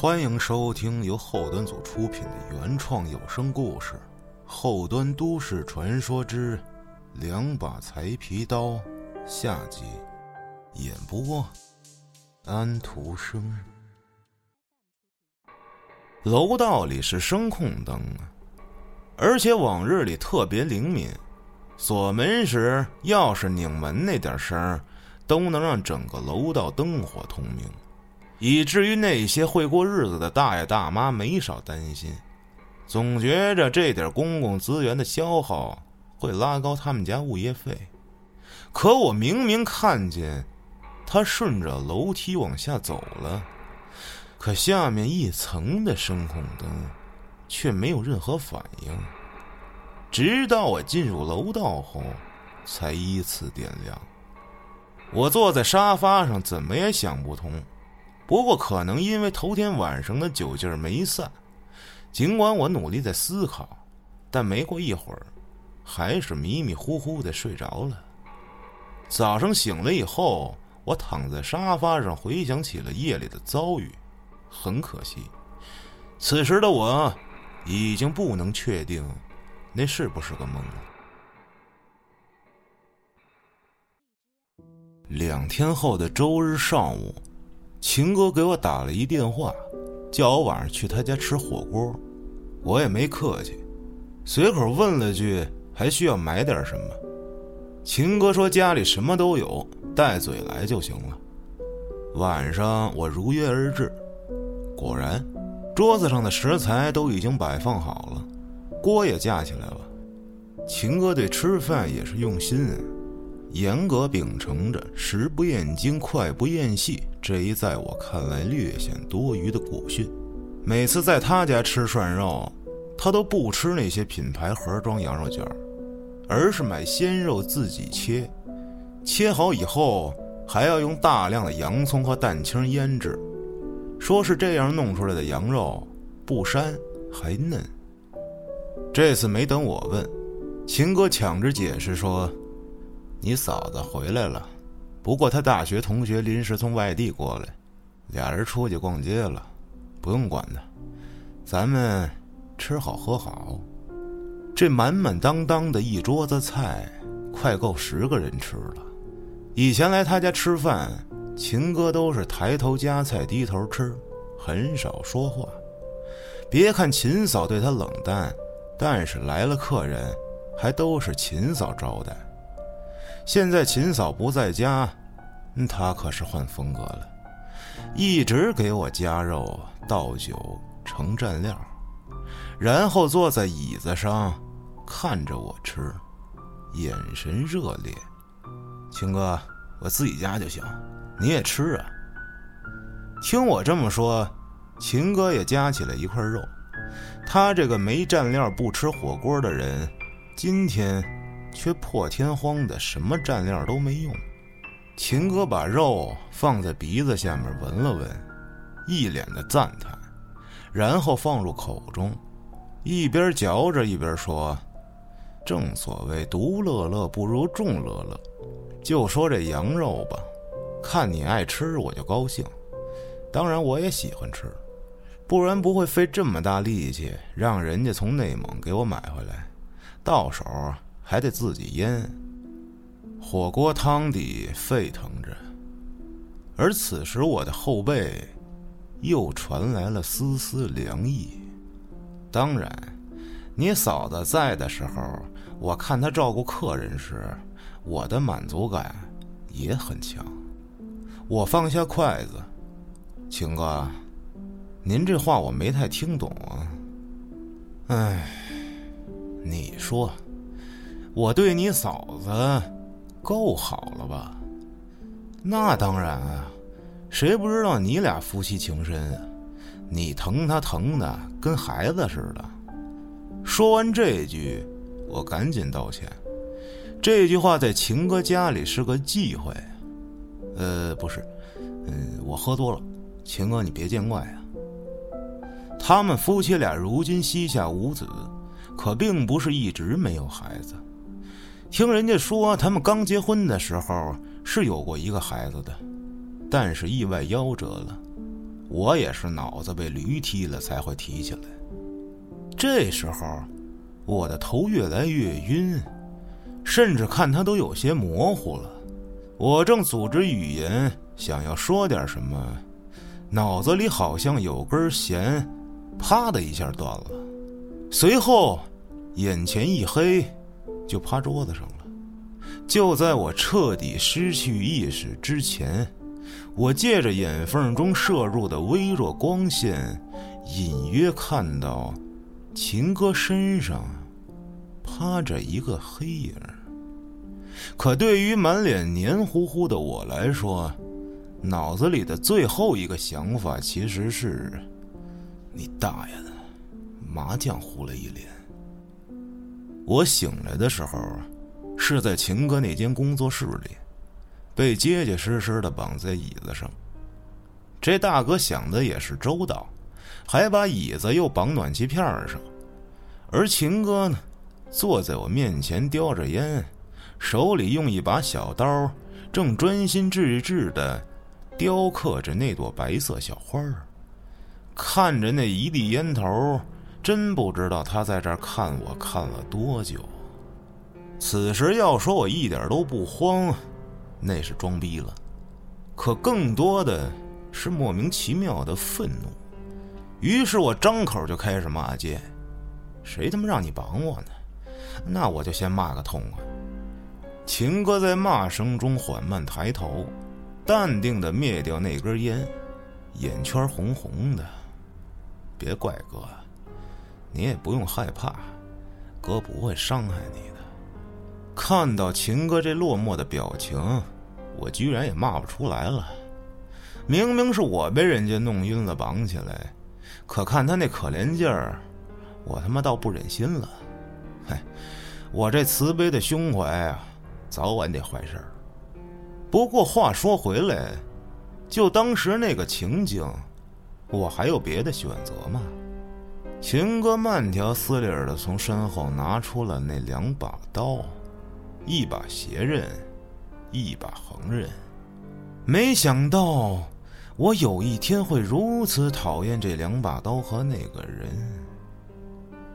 欢迎收听由后端组出品的原创有声故事《后端都市传说之两把裁皮刀》下集，演播安徒生。楼道里是声控灯啊，而且往日里特别灵敏，锁门时钥匙拧门那点声都能让整个楼道灯火通明。以至于那些会过日子的大爷大妈没少担心，总觉着这点公共资源的消耗会拉高他们家物业费。可我明明看见他顺着楼梯往下走了，可下面一层的声控灯却没有任何反应，直到我进入楼道后才依次点亮。我坐在沙发上，怎么也想不通。不过，可能因为头天晚上的酒劲儿没散，尽管我努力在思考，但没过一会儿，还是迷迷糊糊的睡着了。早上醒了以后，我躺在沙发上，回想起了夜里的遭遇。很可惜，此时的我已经不能确定那是不是个梦了。两天后的周日上午。秦哥给我打了一电话，叫我晚上去他家吃火锅。我也没客气，随口问了句：“还需要买点什么？”秦哥说：“家里什么都有，带嘴来就行了。”晚上我如约而至，果然，桌子上的食材都已经摆放好了，锅也架起来了。秦哥对吃饭也是用心。严格秉承着“食不厌精，脍不厌细”这一在我看来略显多余的古训，每次在他家吃涮肉，他都不吃那些品牌盒装羊肉卷，而是买鲜肉自己切，切好以后还要用大量的洋葱和蛋清腌制，说是这样弄出来的羊肉不膻还嫩。这次没等我问，秦哥抢着解释说。你嫂子回来了，不过她大学同学临时从外地过来，俩人出去逛街了，不用管她。咱们吃好喝好，这满满当当的一桌子菜，快够十个人吃了。以前来他家吃饭，秦哥都是抬头夹菜低头吃，很少说话。别看秦嫂对他冷淡，但是来了客人，还都是秦嫂招待。现在秦嫂不在家，他可是换风格了，一直给我加肉、倒酒、盛蘸料，然后坐在椅子上看着我吃，眼神热烈。秦哥，我自己夹就行，你也吃啊。听我这么说，秦哥也夹起来一块肉。他这个没蘸料不吃火锅的人，今天。却破天荒的什么蘸料都没用，秦哥把肉放在鼻子下面闻了闻，一脸的赞叹，然后放入口中，一边嚼着一边说：“正所谓独乐乐不如众乐乐，就说这羊肉吧，看你爱吃我就高兴，当然我也喜欢吃，不然不会费这么大力气让人家从内蒙给我买回来，到手。”还得自己腌。火锅汤底沸腾着，而此时我的后背又传来了丝丝凉意。当然，你嫂子在的时候，我看她照顾客人时，我的满足感也很强。我放下筷子，秦哥，您这话我没太听懂啊。哎，你说。我对你嫂子够好了吧？那当然啊，谁不知道你俩夫妻情深啊？你疼她疼的跟孩子似的。说完这句，我赶紧道歉。这句话在秦哥家里是个忌讳。呃，不是，嗯，我喝多了，秦哥你别见怪啊。他们夫妻俩如今膝下无子，可并不是一直没有孩子。听人家说，他们刚结婚的时候是有过一个孩子的，但是意外夭折了。我也是脑子被驴踢了才会提起来。这时候，我的头越来越晕，甚至看他都有些模糊了。我正组织语言想要说点什么，脑子里好像有根弦，啪的一下断了。随后，眼前一黑，就趴桌子上了。就在我彻底失去意识之前。我借着眼缝中射入的微弱光线，隐约看到秦哥身上趴着一个黑影。可对于满脸黏糊糊的我来说，脑子里的最后一个想法其实是：你大爷的，麻将糊了一脸。我醒来的时候，是在秦哥那间工作室里。被结结实实的绑在椅子上，这大哥想的也是周到，还把椅子又绑暖气片上。而秦哥呢，坐在我面前叼着烟，手里用一把小刀，正专心致志的雕刻着那朵白色小花儿。看着那一地烟头，真不知道他在这儿看我看了多久。此时要说我一点都不慌。那是装逼了，可更多的是莫名其妙的愤怒。于是我张口就开始骂街：“谁他妈让你绑我呢？那我就先骂个痛快。”秦哥在骂声中缓慢抬头，淡定的灭掉那根烟，眼圈红红的。别怪哥，你也不用害怕，哥不会伤害你的。看到秦哥这落寞的表情，我居然也骂不出来了。明明是我被人家弄晕了绑起来，可看他那可怜劲儿，我他妈倒不忍心了。嗨，我这慈悲的胸怀啊，早晚得坏事儿。不过话说回来，就当时那个情景，我还有别的选择吗？秦哥慢条斯理的从身后拿出了那两把刀。一把斜刃，一把横刃，没想到我有一天会如此讨厌这两把刀和那个人。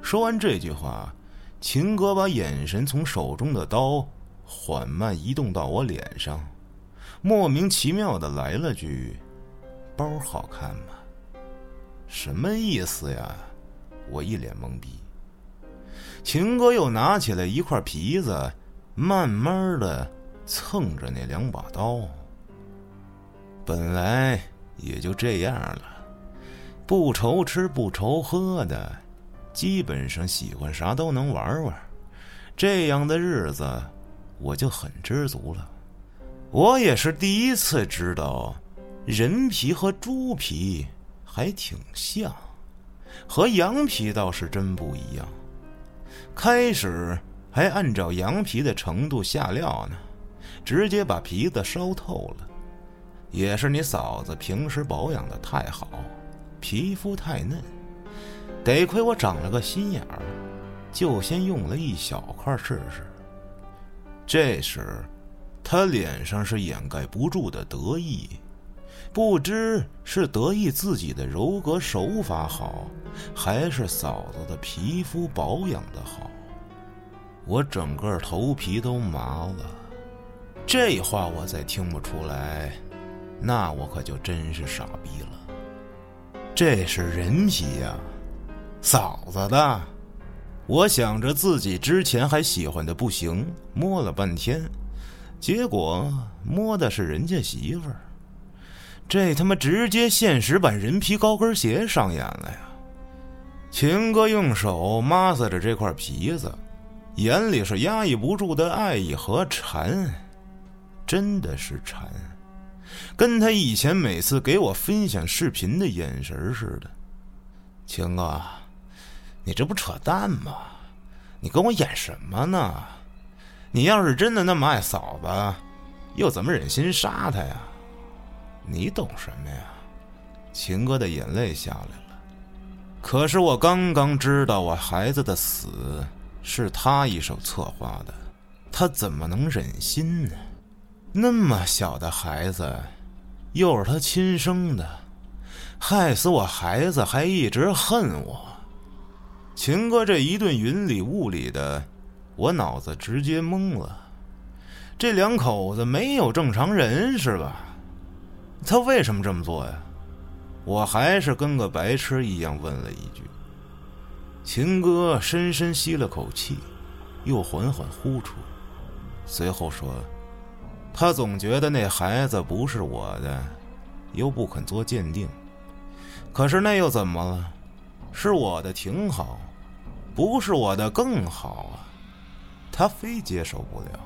说完这句话，秦哥把眼神从手中的刀缓慢移动到我脸上，莫名其妙的来了句：“包好看吗？”什么意思呀？我一脸懵逼。秦哥又拿起来一块皮子。慢慢的蹭着那两把刀，本来也就这样了，不愁吃不愁喝的，基本上喜欢啥都能玩玩，这样的日子我就很知足了。我也是第一次知道，人皮和猪皮还挺像，和羊皮倒是真不一样。开始。还按照羊皮的程度下料呢，直接把皮子烧透了。也是你嫂子平时保养的太好，皮肤太嫩。得亏我长了个心眼儿，就先用了一小块试试。这时，他脸上是掩盖不住的得意，不知是得意自己的柔格手法好，还是嫂子的皮肤保养的好。我整个头皮都麻了，这话我再听不出来，那我可就真是傻逼了。这是人皮呀，嫂子的。我想着自己之前还喜欢的不行，摸了半天，结果摸的是人家媳妇儿。这他妈直接现实版人皮高跟鞋上演了呀！秦哥用手抹擦着这块皮子。眼里是压抑不住的爱意和馋，真的是馋，跟他以前每次给我分享视频的眼神似的。秦哥，你这不扯淡吗？你跟我演什么呢？你要是真的那么爱嫂子，又怎么忍心杀她呀？你懂什么呀？秦哥的眼泪下来了。可是我刚刚知道我孩子的死。是他一手策划的，他怎么能忍心呢？那么小的孩子，又是他亲生的，害死我孩子，还一直恨我。秦哥这一顿云里雾里的，我脑子直接懵了。这两口子没有正常人是吧？他为什么这么做呀？我还是跟个白痴一样问了一句。秦哥深深吸了口气，又缓缓呼出，随后说：“他总觉得那孩子不是我的，又不肯做鉴定。可是那又怎么了？是我的挺好，不是我的更好啊！他非接受不了。”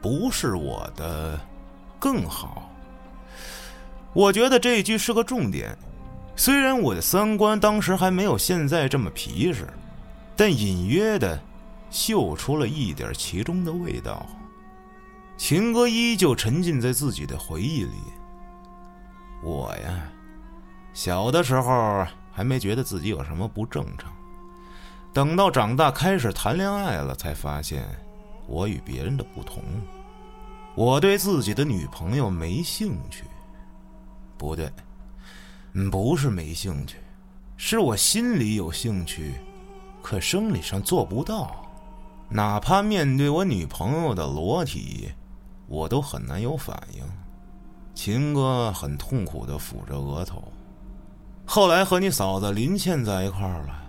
不是我的更好。我觉得这句是个重点。虽然我的三观当时还没有现在这么皮实，但隐约的嗅出了一点其中的味道。秦哥依旧沉浸在自己的回忆里。我呀，小的时候还没觉得自己有什么不正常，等到长大开始谈恋爱了，才发现。我与别人的不同，我对自己的女朋友没兴趣。不对，不是没兴趣，是我心里有兴趣，可生理上做不到。哪怕面对我女朋友的裸体，我都很难有反应。秦哥很痛苦的抚着额头。后来和你嫂子林倩在一块儿了，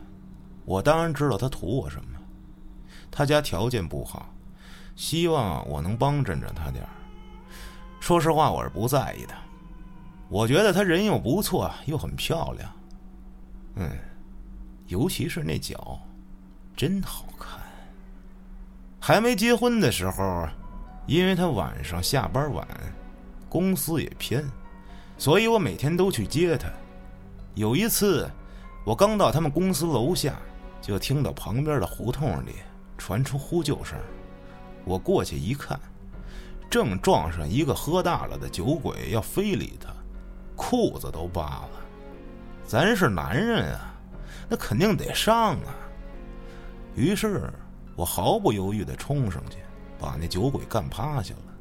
我当然知道她图我什么。她家条件不好。希望我能帮衬着他点儿。说实话，我是不在意的。我觉得他人又不错，又很漂亮。嗯，尤其是那脚，真好看。还没结婚的时候，因为他晚上下班晚，公司也偏，所以我每天都去接他。有一次，我刚到他们公司楼下，就听到旁边的胡同里传出呼救声。我过去一看，正撞上一个喝大了的酒鬼，要非礼他，裤子都扒了。咱是男人啊，那肯定得上啊。于是我毫不犹豫的冲上去，把那酒鬼干趴下了。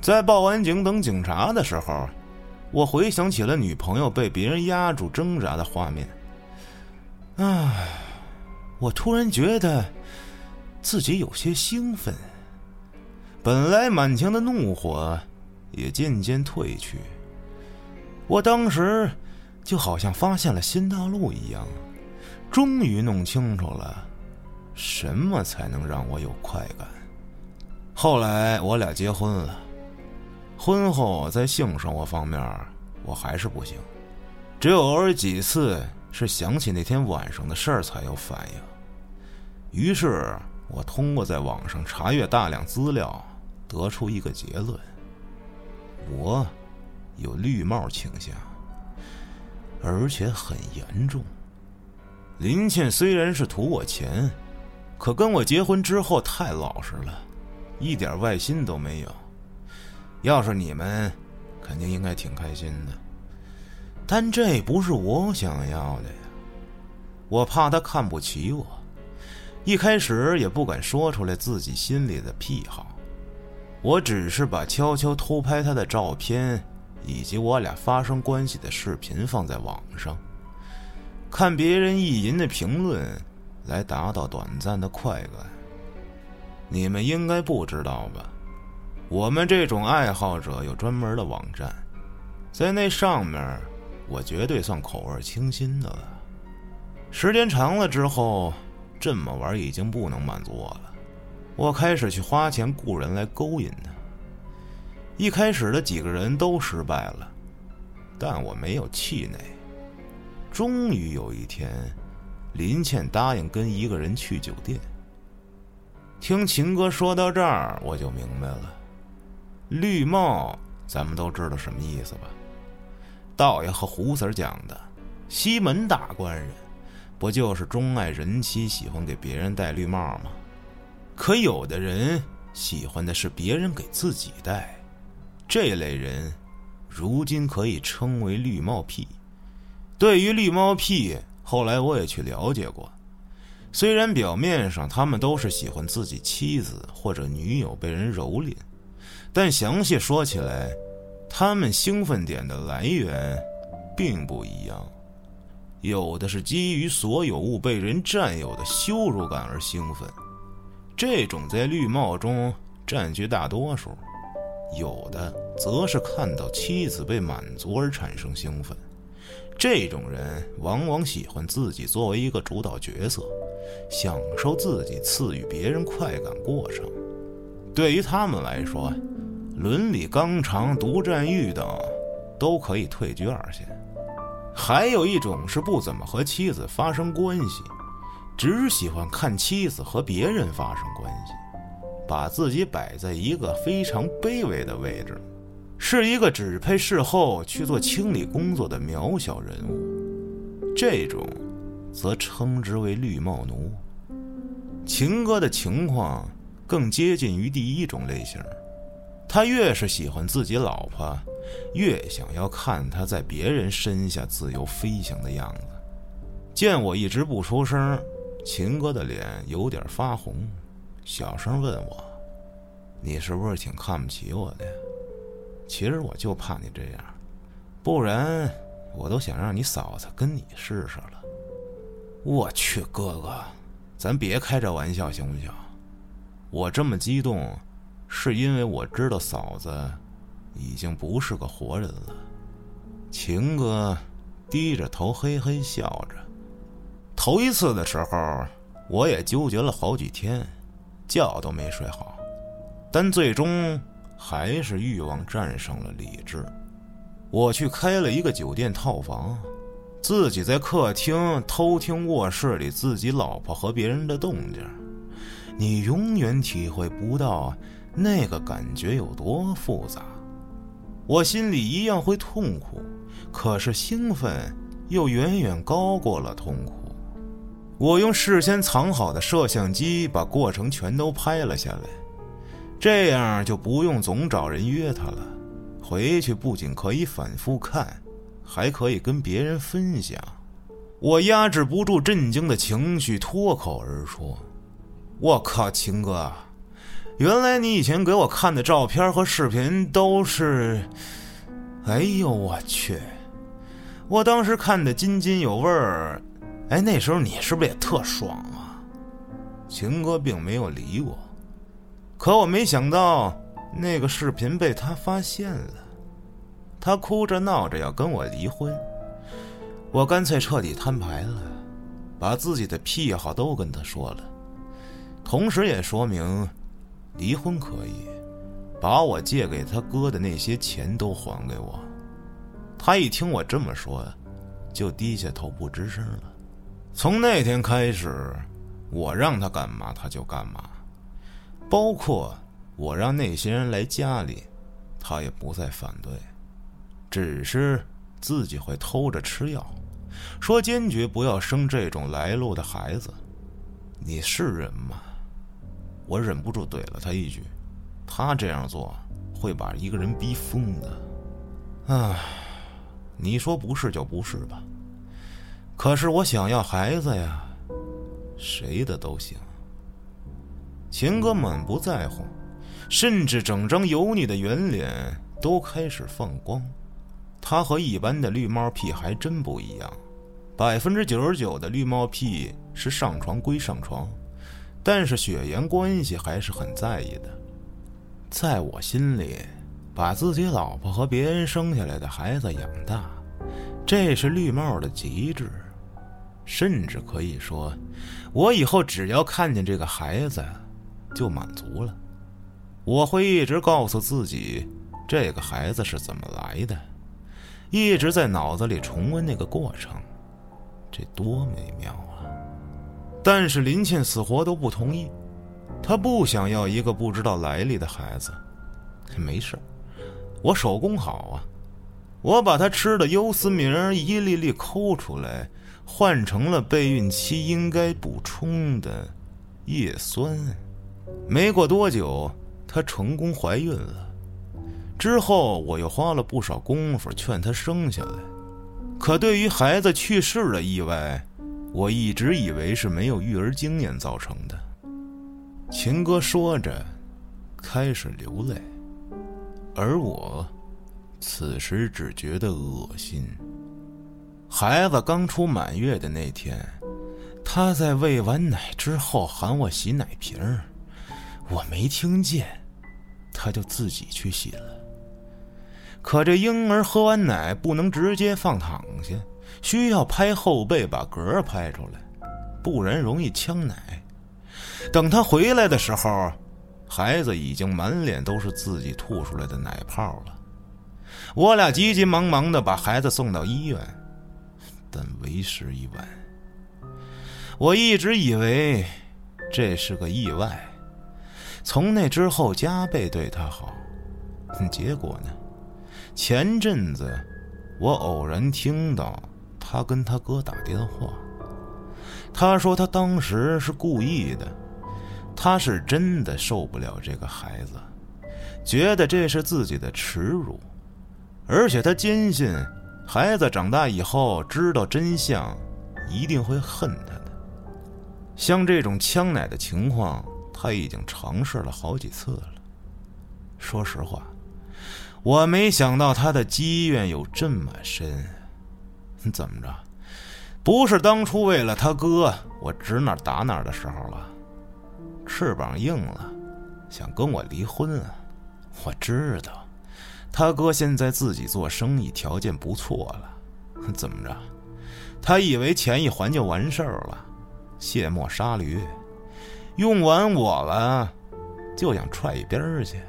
在报完警等警察的时候，我回想起了女朋友被别人压住挣扎的画面。唉，我突然觉得自己有些兴奋。本来满腔的怒火也渐渐褪去，我当时就好像发现了新大陆一样，终于弄清楚了什么才能让我有快感。后来我俩结婚了，婚后在性生活方面我还是不行，只有偶尔几次是想起那天晚上的事儿才有反应。于是我通过在网上查阅大量资料。得出一个结论：我有绿帽倾向，而且很严重。林倩虽然是图我钱，可跟我结婚之后太老实了，一点外心都没有。要是你们，肯定应该挺开心的。但这不是我想要的呀！我怕她看不起我，一开始也不敢说出来自己心里的癖好。我只是把悄悄偷拍他的照片，以及我俩发生关系的视频放在网上，看别人意淫的评论，来达到短暂的快感。你们应该不知道吧？我们这种爱好者有专门的网站，在那上面，我绝对算口味清新的了。时间长了之后，这么玩已经不能满足我了。我开始去花钱雇人来勾引他。一开始的几个人都失败了，但我没有气馁。终于有一天，林倩答应跟一个人去酒店。听秦哥说到这儿，我就明白了，绿帽咱们都知道什么意思吧？道爷和胡 Sir 讲的，西门大官人，不就是钟爱人妻，喜欢给别人戴绿帽吗？可有的人喜欢的是别人给自己戴，这类人如今可以称为绿帽癖。对于绿帽癖，后来我也去了解过。虽然表面上他们都是喜欢自己妻子或者女友被人蹂躏，但详细说起来，他们兴奋点的来源并不一样，有的是基于所有物被人占有的羞辱感而兴奋，这种在绿帽中占据大多数；有的则是看到妻子被满足而产生兴奋，这种人往往喜欢自己作为一个主导角色，享受自己赐予别人快感过程。对于他们来说，伦理纲常、独占欲等，都可以退居二线。还有一种是不怎么和妻子发生关系，只喜欢看妻子和别人发生关系，把自己摆在一个非常卑微的位置，是一个只配事后去做清理工作的渺小人物。这种，则称之为绿帽奴。秦哥的情况更接近于第一种类型。他越是喜欢自己老婆，越想要看她在别人身下自由飞翔的样子。见我一直不出声，秦哥的脸有点发红，小声问我：“你是不是挺看不起我的？”其实我就怕你这样，不然我都想让你嫂子跟你试试了。我去，哥哥，咱别开这玩笑行不行？我这么激动。是因为我知道嫂子已经不是个活人了。秦哥低着头嘿嘿笑着。头一次的时候，我也纠结了好几天，觉都没睡好。但最终还是欲望战胜了理智。我去开了一个酒店套房，自己在客厅偷听卧室里自己老婆和别人的动静。你永远体会不到。那个感觉有多复杂，我心里一样会痛苦，可是兴奋又远远高过了痛苦。我用事先藏好的摄像机把过程全都拍了下来，这样就不用总找人约他了。回去不仅可以反复看，还可以跟别人分享。我压制不住震惊的情绪，脱口而出：“我靠，秦哥！”原来你以前给我看的照片和视频都是，哎呦我去！我当时看的津津有味儿，哎，那时候你是不是也特爽啊？秦哥并没有理我，可我没想到那个视频被他发现了，他哭着闹着要跟我离婚，我干脆彻底摊牌了，把自己的癖好都跟他说了，同时也说明。离婚可以，把我借给他哥的那些钱都还给我。他一听我这么说，就低下头不吱声了。从那天开始，我让他干嘛他就干嘛，包括我让那些人来家里，他也不再反对，只是自己会偷着吃药，说坚决不要生这种来路的孩子。你是人吗？我忍不住怼了他一句：“他这样做会把一个人逼疯的。”唉，你说不是就不是吧。可是我想要孩子呀，谁的都行。秦哥满不在乎，甚至整张油腻的圆脸都开始放光。他和一般的绿帽癖还真不一样，百分之九十九的绿帽癖是上床归上床。但是血缘关系还是很在意的，在我心里，把自己老婆和别人生下来的孩子养大，这是绿帽的极致，甚至可以说，我以后只要看见这个孩子，就满足了。我会一直告诉自己，这个孩子是怎么来的，一直在脑子里重温那个过程，这多美妙啊！但是林倩死活都不同意，她不想要一个不知道来历的孩子。没事我手工好啊，我把她吃的优思明一粒粒抠出来，换成了备孕期应该补充的叶酸。没过多久，她成功怀孕了。之后我又花了不少功夫劝她生下来，可对于孩子去世的意外。我一直以为是没有育儿经验造成的。秦哥说着，开始流泪，而我此时只觉得恶心。孩子刚出满月的那天，他在喂完奶之后喊我洗奶瓶儿，我没听见，他就自己去洗了。可这婴儿喝完奶不能直接放躺下，需要拍后背把嗝拍出来，不然容易呛奶。等他回来的时候，孩子已经满脸都是自己吐出来的奶泡了。我俩急急忙忙的把孩子送到医院，但为时已晚。我一直以为这是个意外，从那之后加倍对他好。结果呢？前阵子我偶然听到他跟他哥打电话，他说他当时是故意的。他是真的受不了这个孩子，觉得这是自己的耻辱，而且他坚信孩子长大以后知道真相，一定会恨他的。像这种呛奶的情况，他已经尝试了好几次了。说实话，我没想到他的积怨有这么深。怎么着？不是当初为了他哥，我指哪打哪的时候了？翅膀硬了，想跟我离婚啊！我知道，他哥现在自己做生意条件不错了，怎么着？他以为钱一还就完事儿了，卸磨杀驴，用完我了，就想踹一边儿去。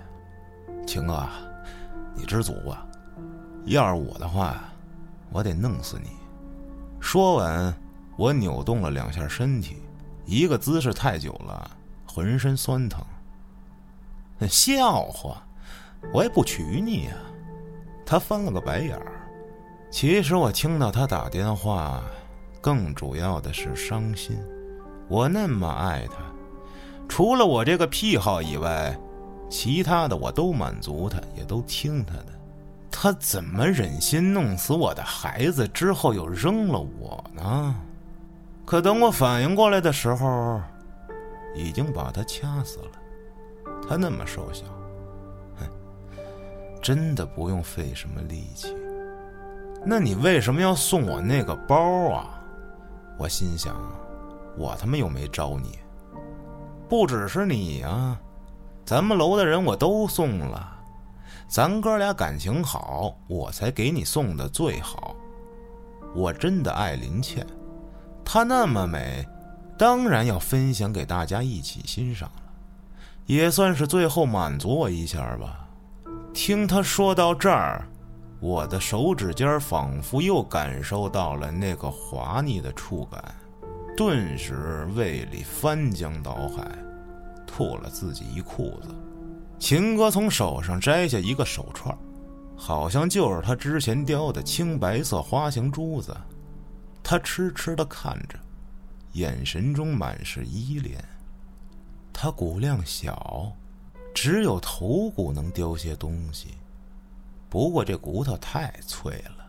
秦哥，你知足吧？要是我的话，我得弄死你！说完，我扭动了两下身体，一个姿势太久了。浑身酸疼，笑话，我也不娶你呀！他翻了个白眼儿。其实我听到他打电话，更主要的是伤心。我那么爱他，除了我这个癖好以外，其他的我都满足他，也都听他的。他怎么忍心弄死我的孩子之后又扔了我呢？可等我反应过来的时候。已经把他掐死了，他那么瘦小，真的不用费什么力气。那你为什么要送我那个包啊？我心想，我他妈又没招你，不只是你啊，咱们楼的人我都送了。咱哥俩感情好，我才给你送的最好。我真的爱林倩，她那么美。当然要分享给大家一起欣赏了，也算是最后满足我一下吧。听他说到这儿，我的手指尖仿佛又感受到了那个滑腻的触感，顿时胃里翻江倒海，吐了自己一裤子。秦哥从手上摘下一个手串，好像就是他之前雕的青白色花形珠子，他痴痴的看着。眼神中满是依恋。他骨量小，只有头骨能雕些东西，不过这骨头太脆了。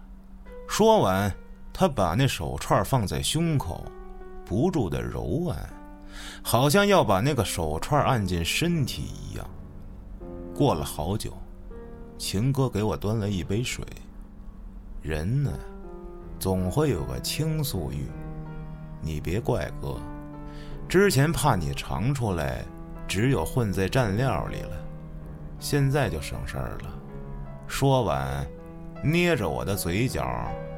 说完，他把那手串放在胸口，不住的揉按，好像要把那个手串按进身体一样。过了好久，秦哥给我端了一杯水。人呢，总会有个倾诉欲。你别怪哥，之前怕你尝出来，只有混在蘸料里了，现在就省事儿了。说完，捏着我的嘴角，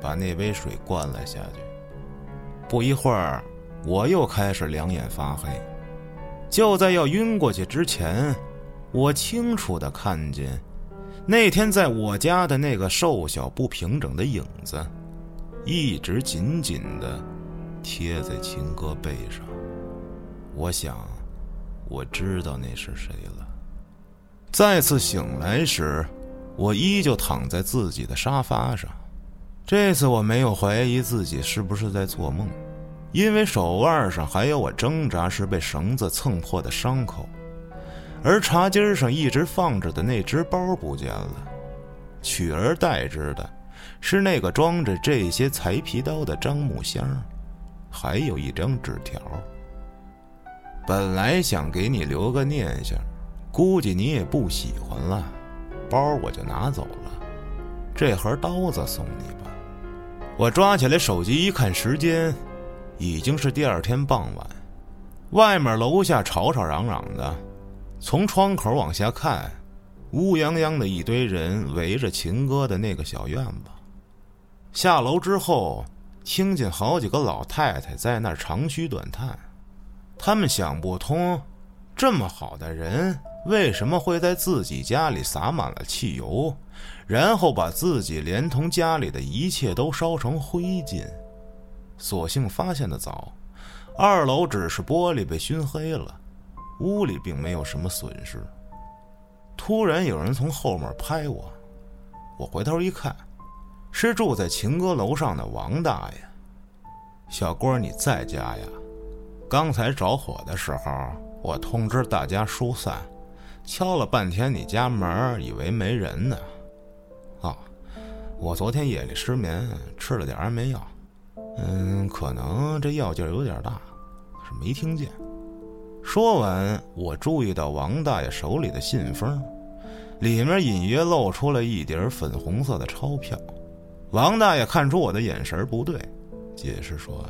把那杯水灌了下去。不一会儿，我又开始两眼发黑。就在要晕过去之前，我清楚的看见，那天在我家的那个瘦小不平整的影子，一直紧紧的。贴在秦哥背上，我想，我知道那是谁了。再次醒来时，我依旧躺在自己的沙发上。这次我没有怀疑自己是不是在做梦，因为手腕上还有我挣扎时被绳子蹭破的伤口，而茶几上一直放着的那只包不见了，取而代之的是那个装着这些裁皮刀的樟木箱。还有一张纸条。本来想给你留个念想，估计你也不喜欢了，包我就拿走了。这盒刀子送你吧。我抓起来手机一看，时间已经是第二天傍晚。外面楼下吵吵嚷嚷的，从窗口往下看，乌泱泱的一堆人围着秦哥的那个小院子。下楼之后，听见好几个老太太在那儿长吁短叹，他们想不通，这么好的人为什么会在自己家里撒满了汽油？然后把自己连同家里的一切都烧成灰烬。所幸发现的早，二楼只是玻璃被熏黑了，屋里并没有什么损失。突然有人从后面拍我，我回头一看，是住在秦阁楼上的王大爷。小郭，你在家呀？刚才着火的时候，我通知大家疏散，敲了半天你家门，以为没人呢。啊，我昨天夜里失眠，吃了点安眠药，嗯，可能这药劲有点大，是没听见。说完，我注意到王大爷手里的信封，里面隐约露出了一叠粉红色的钞票。王大爷看出我的眼神不对，解释说：“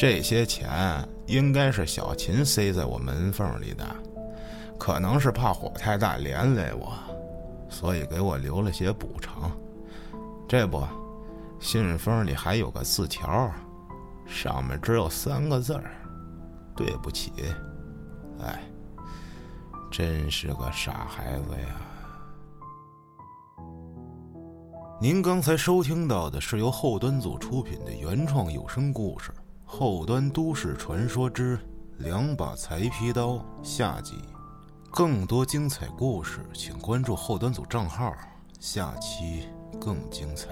这些钱应该是小秦塞在我门缝里的，可能是怕火太大连累我。”所以给我留了些补偿，这不，信封里还有个字条，上面只有三个字儿：“对不起。”哎，真是个傻孩子呀！您刚才收听到的是由后端组出品的原创有声故事《后端都市传说之两把裁皮刀》下集。更多精彩故事，请关注后端组账号，下期更精彩。